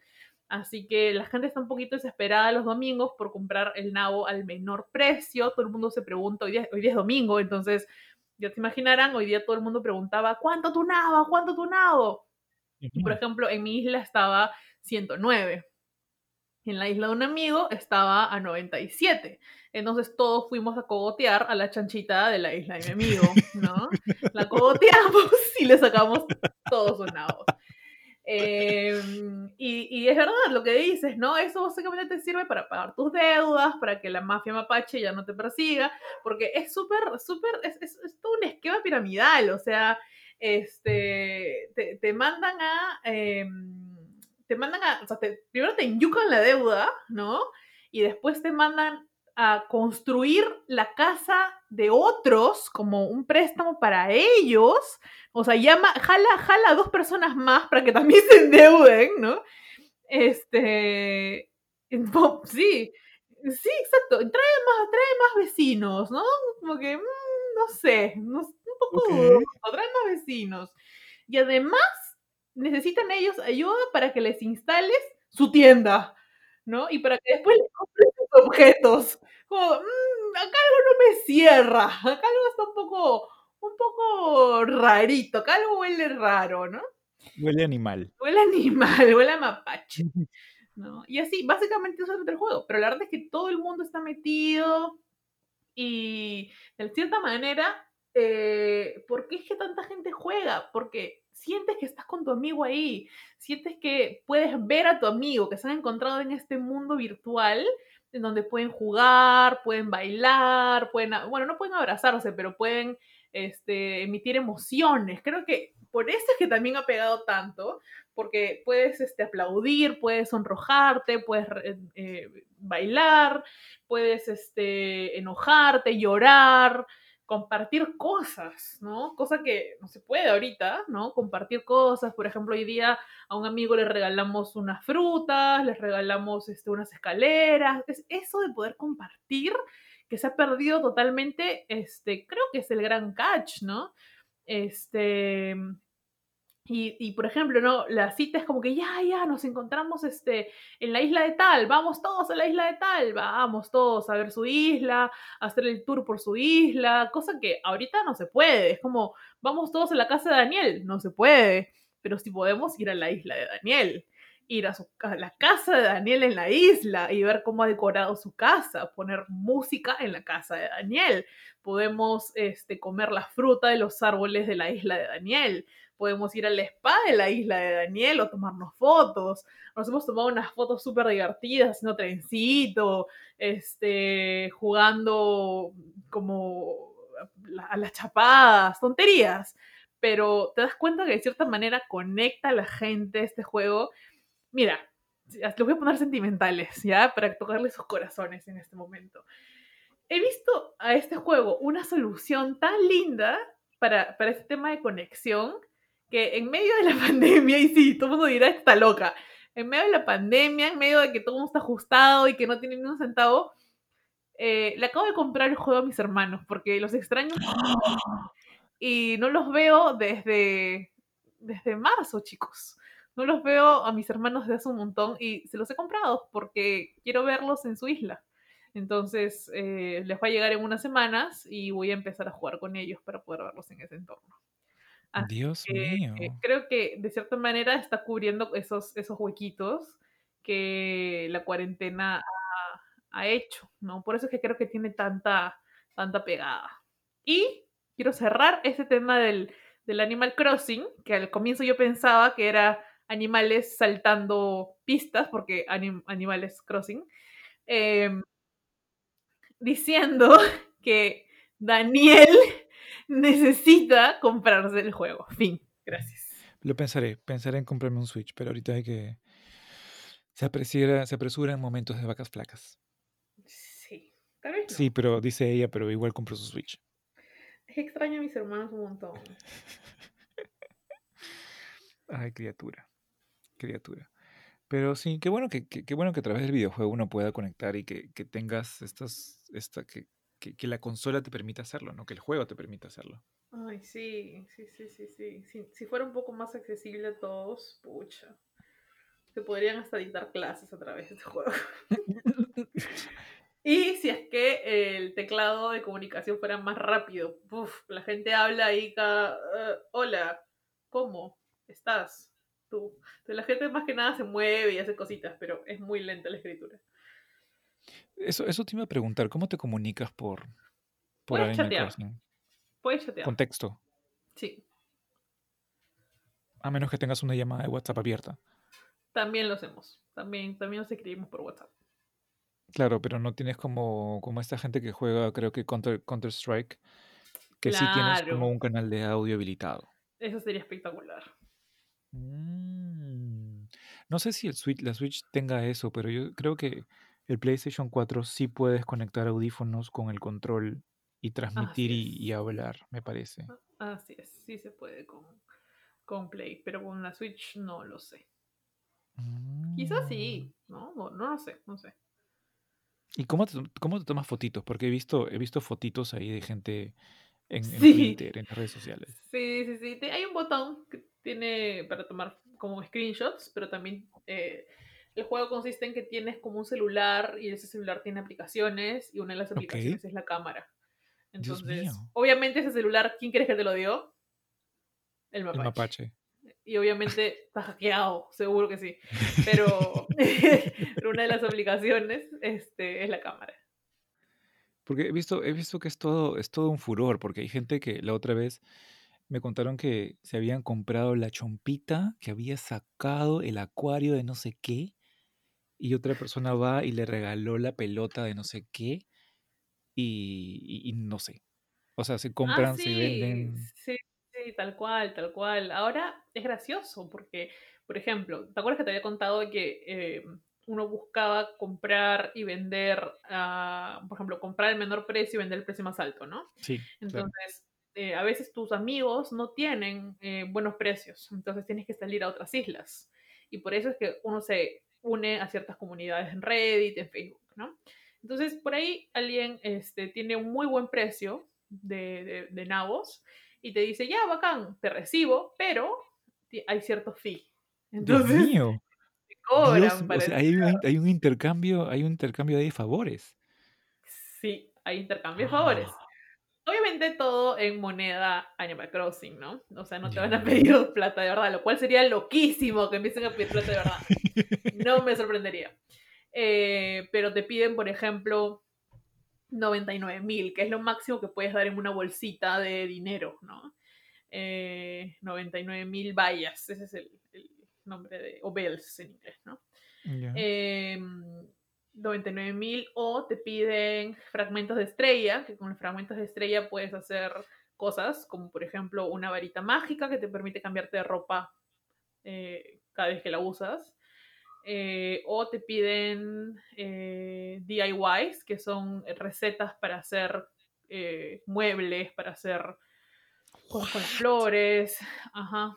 Así que la gente está un poquito desesperada los domingos por comprar el nabo al menor precio. Todo el mundo se pregunta, hoy día, hoy día es domingo, entonces ya te imaginarán, hoy día todo el mundo preguntaba, ¿cuánto tu nabo? ¿Cuánto tu nabo? Y por ejemplo, en mi isla estaba 109. En la isla de un amigo estaba a 97. Entonces todos fuimos a cogotear a la chanchita de la isla de mi amigo, ¿no? La cogoteamos y le sacamos todos sus nabos. Eh, y, es verdad lo que dices, ¿no? Eso básicamente te sirve para pagar tus deudas, para que la mafia mapache ya no te persiga, porque es súper, súper, es, es, es todo un esquema piramidal, o sea, este, te, te mandan a, eh, te mandan a, o sea, primero te inyucan la deuda, ¿no? Y después te mandan a construir la casa de otros como un préstamo para ellos, o sea, llama, jala, jala a dos personas más para que también se endeuden, ¿no? Este, sí, sí, exacto, trae más, trae más vecinos, ¿no? Como que, mm, no sé, no- un poco Ok. dudoso, trae más vecinos. Y además necesitan ellos ayuda para que les instales su tienda, ¿no? Y para que después les compres objetos. Como, "Mm, acá algo no me cierra, acá algo está un poco, un poco rarito, acá algo huele raro, ¿no? Huele animal. Huele animal, huele a mapache, ¿no? Y así, básicamente eso es el juego. Pero la verdad es que todo el mundo está metido y de cierta manera, eh, ¿por qué es que tanta gente juega? Porque sientes que estás con tu amigo ahí, sientes que puedes ver a tu amigo, que se han encontrado en este mundo virtual, en donde pueden jugar, pueden bailar, pueden, bueno, no pueden abrazarse, pero pueden este, emitir emociones. Creo que por eso es que también ha pegado tanto, porque puedes este, aplaudir, puedes sonrojarte, puedes eh, eh, bailar, puedes este, enojarte, llorar, compartir cosas, ¿no? Cosa que no se puede ahorita, ¿no? Compartir cosas. Por ejemplo, hoy día a un amigo le regalamos unas frutas, les regalamos este, unas escaleras. Es eso de poder compartir que se ha perdido totalmente, este, creo que es el gran catch, ¿no? Este, y, por ejemplo, ¿no? La cita es como que ya, ya, nos encontramos este, en la isla de tal, vamos todos a la isla de tal, vamos todos a ver su isla, a hacer el tour por su isla, cosa que ahorita no se puede, es como, vamos todos a la casa de Daniel, no se puede, pero sí podemos ir a la isla de Daniel, ir a la casa de Daniel en la isla y ver cómo ha decorado su casa, poner música en la casa de Daniel, podemos este, comer la fruta de los árboles de la isla de Daniel, podemos ir al spa de la isla de Daniel o tomarnos fotos. Nos hemos tomado unas fotos súper divertidas, haciendo trencito, este, jugando como a las chapadas, tonterías. Pero te das cuenta que de cierta manera conecta a la gente este juego. Mira, les voy a poner sentimentales, ¿ya? Para tocarle sus corazones en este momento. He visto a este juego una solución tan linda para, para este tema de conexión que en medio de la pandemia, y sí, todo el mundo dirá, está loca, en medio de la pandemia, en medio de que todo el mundo está ajustado y que no tiene ni un centavo, eh, le acabo de comprar el juego a mis hermanos porque los extraño y no los veo desde, desde marzo, chicos. No los veo a mis hermanos de hace un montón y se los he comprado porque quiero verlos en su isla. Entonces eh, les va a llegar en unas semanas y voy a empezar a jugar con ellos para poder verlos en ese entorno. Así Dios que mío. eh, creo que de cierta manera está cubriendo esos, esos huequitos que la cuarentena ha, ha hecho, ¿no? Por eso es que creo que tiene tanta, tanta pegada. Y quiero cerrar este tema del, del Animal Crossing, que al comienzo yo pensaba que era animales saltando pistas, porque anim, Animales Crossing, eh, diciendo que Daniel necesita comprarse el juego. Fin. Gracias. Lo pensaré, pensaré en comprarme un Switch, pero ahorita hay que... Se apresura, se apresura en momentos de vacas flacas. Sí, tal vez no. Sí, pero dice ella, pero igual compró su Switch. Es que extraño a mis hermanos un montón. Ay, criatura. Criatura. Pero sí, qué bueno que, que- qué bueno que a través del videojuego uno pueda conectar y que, que tengas estas, esta, que, que, que la consola te permita hacerlo, ¿no? Que el juego te permita hacerlo. Ay, sí, sí, sí, sí, sí. Si, si fuera un poco más accesible a todos, pucha. Se podrían hasta dictar clases a través de este juego. Y si es que el teclado de comunicación fuera más rápido, uf, la gente habla ahí cada, eh, hola, ¿cómo estás? Tú. Entonces, la gente más que nada se mueve y hace cositas, pero es muy lenta la escritura. Eso, eso te iba a preguntar, ¿cómo te comunicas por, por Puedes chatear. Crossing? Puedes chatear. Con texto, Sí, a menos que tengas una llamada de WhatsApp abierta. también lo hacemos. También, también nos escribimos por WhatsApp. Claro, pero no tienes como, como esta gente que juega, creo que Counter, Counter Strike, que sí tienes como un canal de audio habilitado. Eso sería espectacular. Mm, No sé si el Switch, la Switch tenga eso, pero yo creo que el PlayStation 4 sí puedes conectar audífonos con el control y transmitir y, hablar, me parece. Así es, sí se puede con, con Play, pero con la Switch no lo sé. Quizás Mm. sí, ¿no? No, no lo sé, no sé. ¿Y cómo te, cómo te tomas fotitos? Porque he visto, he visto fotitos ahí de gente en, en Sí. Twitter, en las redes sociales. Sí, sí, sí. Hay un botón que tiene para tomar como screenshots, pero también eh, el juego consiste en que tienes como un celular y ese celular tiene aplicaciones y una de las aplicaciones es la cámara. Entonces, obviamente ese celular, ¿quién crees que te lo dio? El El mapache. mapache. Y obviamente está hackeado, seguro que sí. Pero, pero una de las aplicaciones este, es la cámara. Porque he visto, he visto que es todo, es todo un furor, porque hay gente que la otra vez me contaron que se habían comprado la chompita que había sacado el acuario de no sé qué, y otra persona va y le regaló la pelota de no sé qué, y, y- y no sé. O sea, se Ah, compran, se sí, venden. sí, sí, tal cual, tal cual. Ahora es gracioso porque, por ejemplo, ¿te acuerdas que te había contado que eh, uno buscaba comprar y vender, ah, por ejemplo, comprar el menor precio y vender el precio más alto, ¿no? Sí, claro. Entonces, eh, a veces tus amigos no tienen eh, buenos precios, entonces tienes que salir a otras islas. Y por eso es que uno se une a ciertas comunidades en Reddit, en Facebook, ¿no? Entonces, por ahí alguien este, tiene un muy buen precio de, de, de nabos y te dice, ya, bacán, te recibo, pero hay cierto fee. Dios mío, te cobran Dios, o para sea, el- hay un, hay un intercambio, hay un intercambio de favores. Sí, hay intercambio de favores. Obviamente todo en moneda Animal Crossing, ¿no? O sea, no te van a pedir plata de verdad, lo cual sería loquísimo que empiecen a pedir plata de verdad. No me sorprendería. Eh, pero te piden, por ejemplo, 99 mil, que es lo máximo que puedes dar en una bolsita de dinero, ¿no? Eh, 99 mil vallas, ese es el, el nombre de, o bells en inglés, ¿no? Ya. Eh, 99 mil o te piden fragmentos de estrella, que con los fragmentos de estrella puedes hacer cosas como por ejemplo una varita mágica que te permite cambiarte de ropa eh, cada vez que la usas. Eh, o te piden eh, DIYs, que son recetas para hacer muebles, para hacer cosas con las flores, ajá.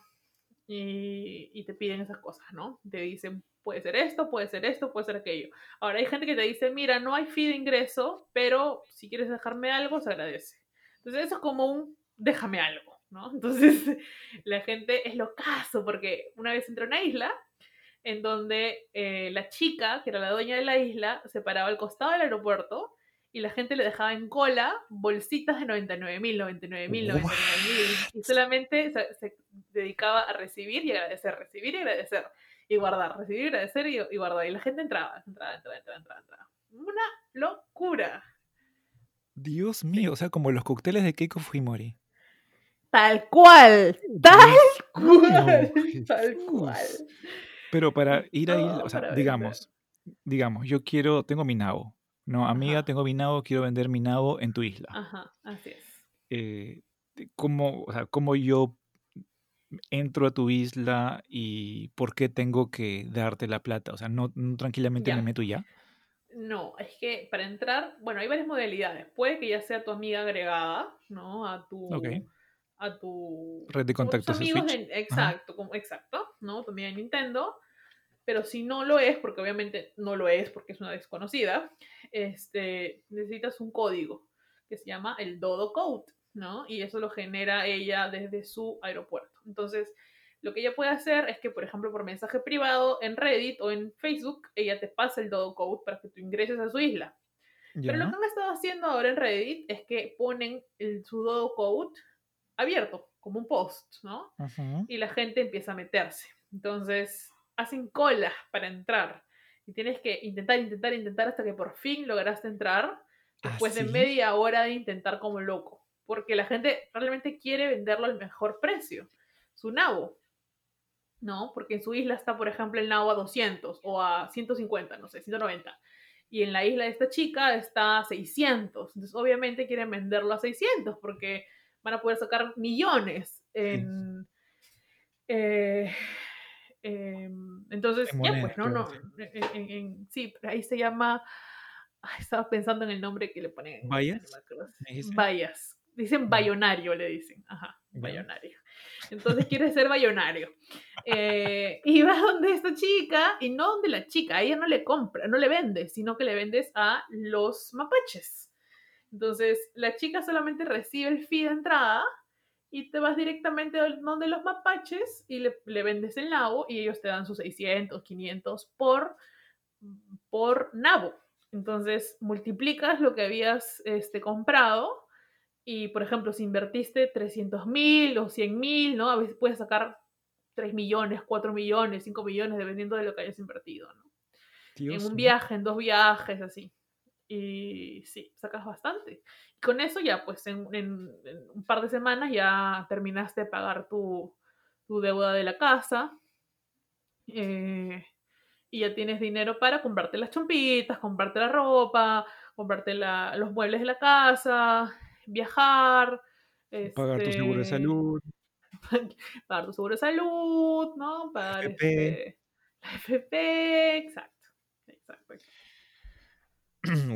Y, y te piden esas cosas, ¿no? Te dicen, puede ser esto, puede ser esto, puede ser aquello. Ahora hay gente que te dice, mira, no hay fee de ingreso, pero si quieres dejarme algo, se agradece. Entonces eso es como un déjame algo, ¿no? Entonces la gente es locazo porque una vez entró a una isla en donde eh, la chica, que era la dueña de la isla, se paraba al costado del aeropuerto y la gente le dejaba en cola bolsitas de 99 mil, 99 mil, 99 mil. Y solamente se, se, dedicaba a recibir y agradecer, recibir y agradecer. Y guardar, recibir y agradecer y, y guardar. Y la gente entraba, entraba, entraba, entraba, entraba. entraba. Una locura. Dios mío, o sea, como los cócteles de Keiko Fujimori. Tal cual, tal Dios cual, mío, tal cual. Pero para ir a Todo isla, o sea, vender. digamos, digamos, yo quiero, tengo mi nabo. No, amiga, Ajá. tengo mi nabo, quiero vender mi nabo en tu isla. Ajá, así es. Eh, ¿cómo, o sea, cómo yo entro a tu isla y por qué tengo que darte la plata? O sea, no, no tranquilamente me meto ya. No, es que para entrar, bueno, hay varias modalidades. Puede que ya sea tu amiga agregada, ¿no? A tu, a tu Red de contactos amigos de- exacto, como, exacto, ¿no? Amiga de Nintendo. Pero si no lo es, porque obviamente no lo es porque es una desconocida, este, necesitas un código que se llama el Dodo Code, ¿no? Y eso lo genera ella desde su aeropuerto. Entonces, lo que ella puede hacer es que, por ejemplo, por mensaje privado en Reddit o en Facebook, ella te pasa el Dodo Code para que tú ingreses a su isla. Pero lo que han estado haciendo ahora en Reddit es que ponen el, su Dodo Code abierto, como un post, ¿no? Y la gente empieza a meterse. Entonces, hacen colas para entrar. Y tienes que intentar, intentar, intentar hasta que por fin lograste entrar, después de ¿Ah, sí? media hora de intentar como loco. Porque la gente realmente quiere venderlo al mejor precio. Su nabo. ¿No? Porque en su isla está, por ejemplo, el nabo a 200 o a 150, no sé, 190. Y en la isla de esta chica está a 600. Entonces, obviamente quieren venderlo a 600 porque van a poder sacar millones en, eh, eh, entonces, En ya monedas, pues, no, no, sí. en, sí, pero ahí se llama, ay, estaba pensando en el nombre que le ponen en ¿Bayas? Dicen bayonario, le dicen, ajá, bayonario. Entonces quiere ser bayonario. Eh, y vas donde esta chica, y no donde la chica, a ella no le compra, no le vendes, sino que le vendes a los mapaches. Entonces, la chica solamente recibe el fee de entrada y te vas directamente donde los mapaches y le, le vendes el nabo y ellos te dan sus 600, 500 por, por nabo. Entonces, multiplicas lo que habías este, comprado y, por ejemplo, si invertiste 300 mil o 100 mil, ¿no? A veces puedes sacar 3 millones, 4 millones, 5 millones, dependiendo de lo que hayas invertido, ¿no? Dios en un viaje, en dos viajes, así. Y sí, sacas bastante. Y con eso ya, pues en, en- en un par de semanas ya terminaste de pagar tu, tu deuda de la casa. eh, y ya tienes dinero para comprarte las chompitas, comprarte la ropa, comprarte la- los muebles de la casa, viajar. Pagar tu seguro de este, salud. pagar tu seguro de salud, ¿no? Pagar FP. este, la FP, exacto. Exacto.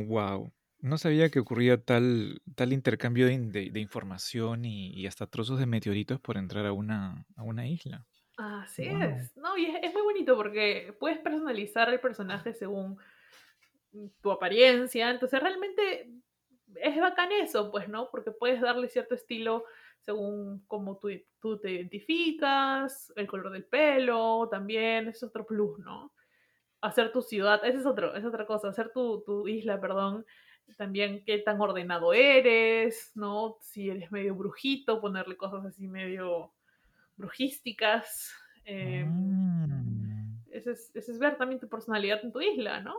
wow. No sabía que ocurría tal, tal intercambio de, de- de información y, y hasta trozos de meteoritos por entrar a una, a una isla. Así Wow. es. No, y es, es muy bonito porque puedes personalizar el personaje según tu apariencia. Entonces, realmente es bacán eso, pues, ¿no? Porque puedes darle cierto estilo según cómo tú, tú te identificas, el color del pelo, también, es otro plus, ¿no? Hacer tu ciudad, esa es, otro, es otra cosa, hacer tu, tu isla, perdón, también qué tan ordenado eres, ¿no? Si eres medio brujito, ponerle cosas así medio brujísticas. eh, Mm. ese, es, ese es ver también tu personalidad en tu isla, ¿no?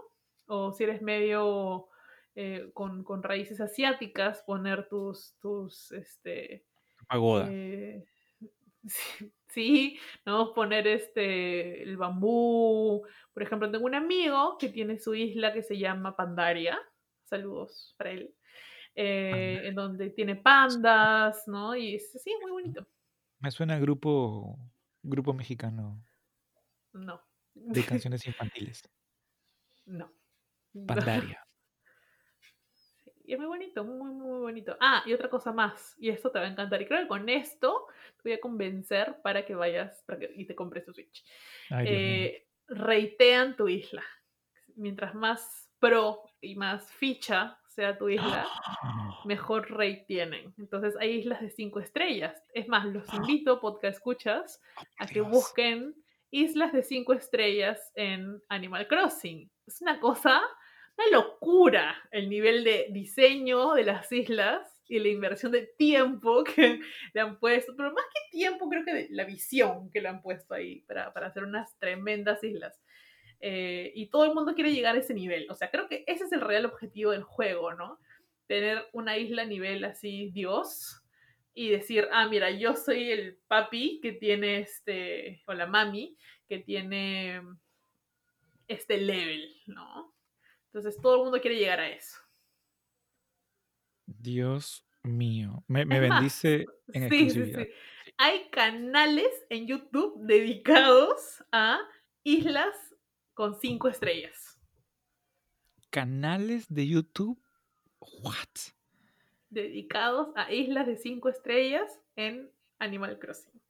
O si eres medio eh, con, con raíces asiáticas, poner tus, tus, este, Pagoda. eh, sí, sí, ¿no? Poner este, el bambú. Por ejemplo, tengo un amigo que tiene su isla que se llama Pandaria. Saludos para él. eh, en donde tiene pandas, ¿no? Y es, sí, muy bonito. Me suena a grupo, grupo mexicano No. de canciones infantiles. no. Pandaria. Y es muy bonito, muy, muy bonito. Ah, y otra cosa más, y esto te va a encantar. Y creo que con esto te voy a convencer para que vayas para que, y te compres tu Switch. Ay. Eh, reitean tu isla. Mientras más pro y más ficha sea tu isla, mejor rate tienen. Entonces hay islas de 5 estrellas. Es más, los invito, podcast escuchas, Oh, a que busquen islas de 5 estrellas en Animal Crossing. Es una cosa, una locura el nivel de diseño de las islas y la inversión de tiempo que le han puesto, pero más que tiempo, creo que de la visión que le han puesto ahí para, para hacer unas tremendas islas. Eh, y todo el mundo quiere llegar a ese nivel. O sea, creo que ese es el real objetivo del juego, ¿no? Tener una isla a nivel así, Dios, y decir, ah, mira, yo soy el papi que tiene este, o la mami que tiene este level, ¿no? Entonces todo el mundo quiere llegar a eso. Dios mío. Me, me Es más, bendice en Sí, sí, exclusividad. sí. Hay canales en YouTube dedicados a islas con cinco estrellas. Canales de YouTube. What? Dedicados a islas de cinco estrellas en Animal Crossing.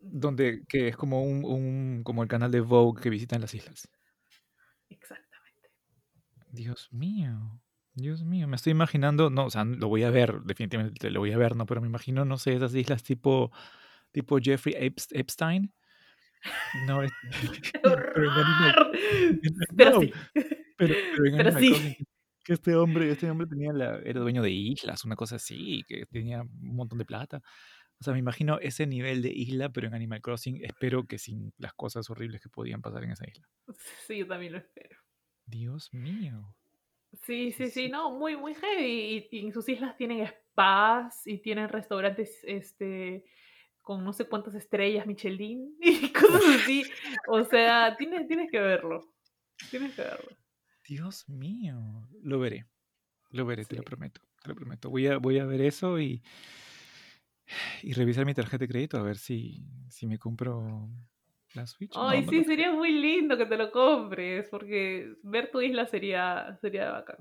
Donde, que es como un, un- como el canal de Vogue que visitan las islas. Exactamente. Dios mío. Dios mío. Me estoy imaginando. No, o sea, lo voy a ver, definitivamente lo voy a ver, ¿no? Pero me imagino, no sé, esas islas tipo, tipo Jeffrey Epst- Epstein. No, es- pero en Animal- ¡Horror! Pero sí. Pero, pero Pero sí. Que este hombre, este hombre tenía la, era dueño de islas, una cosa así, que tenía un montón de plata. O sea, me imagino ese nivel de isla, pero en Animal Crossing, espero que sin las cosas horribles que podían pasar en esa isla. Sí, yo también lo espero. Dios mío. Sí, sí, sí, no, muy, muy heavy. Y, y en sus islas tienen spas y tienen restaurantes, este, con no sé cuántas estrellas Michelin y cosas así. O sea, tienes, tienes que verlo. Tienes que verlo. Dios mío. Lo veré. Lo veré, te lo prometo. Te lo prometo. Voy a, voy a ver eso y, y revisar mi tarjeta de crédito a ver si, si me compro la Switch. No, Ay, no sí, sería muy lindo que te lo compres, porque ver tu isla sería, sería bacán.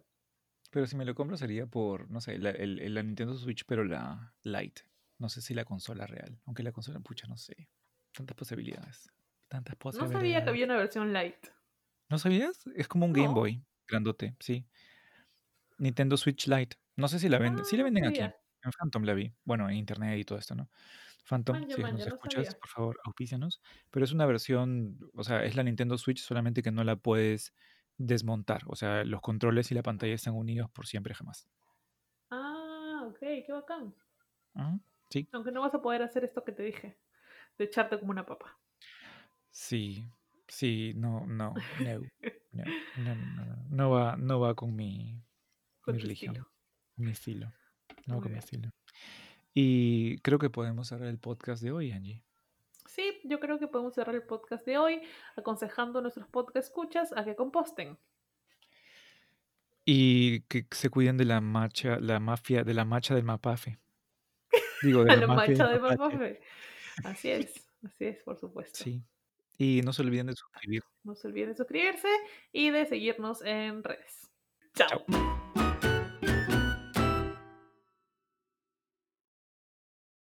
Pero si me lo compro sería por, no sé, la, el- la Nintendo Switch, pero la Lite. No sé si la consola real. Aunque la consola, pucha, no sé. Tantas posibilidades. Tantas No posibilidades. sabía que había una versión light. ¿No sabías? Es como un Game No. Boy grandote, sí. Nintendo Switch Lite. No sé si la venden. Sí Ah, la no venden aquí. En Phantom la vi. Bueno, en internet y todo esto, ¿no? Phantom, si nos escuchas, por favor, auspícianos. Pero es una versión, o sea, es la Nintendo Switch, solamente que no la puedes desmontar. O sea, los controles y la pantalla están unidos por siempre jamás. Ah, ok, qué bacán. Sí. Aunque no vas a poder hacer esto que te dije, de echarte como una papa. Sí, sí, no, no, no, no, no, no, no va, no va con mi, con mi religión, estilo. mi estilo, no va con mi estilo. Y creo que podemos cerrar el podcast de hoy, Angie. Sí, yo creo que podemos cerrar el podcast de hoy aconsejando a nuestros podcast escuchas a que composten. Y que se cuiden de la mafia, de la macha del mapafe. Digo, de la mancha del. Mapafe. Así es, así es, por supuesto. Sí. Y no se olviden de suscribir. No se olviden de suscribirse y de seguirnos en redes. Chao. Chao.